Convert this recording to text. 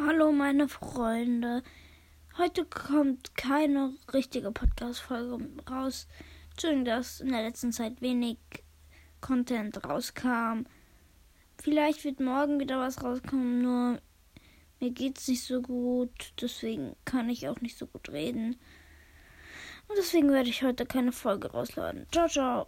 Hallo meine Freunde. Heute kommt keine richtige Podcast-Folge raus. Entschuldigung, dass in der letzten Zeit wenig Content rauskam. Vielleicht wird morgen wieder was rauskommen, nur mir geht's nicht so gut. Deswegen kann ich auch nicht so gut reden. Und deswegen werde ich heute keine Folge rausladen. Ciao, ciao.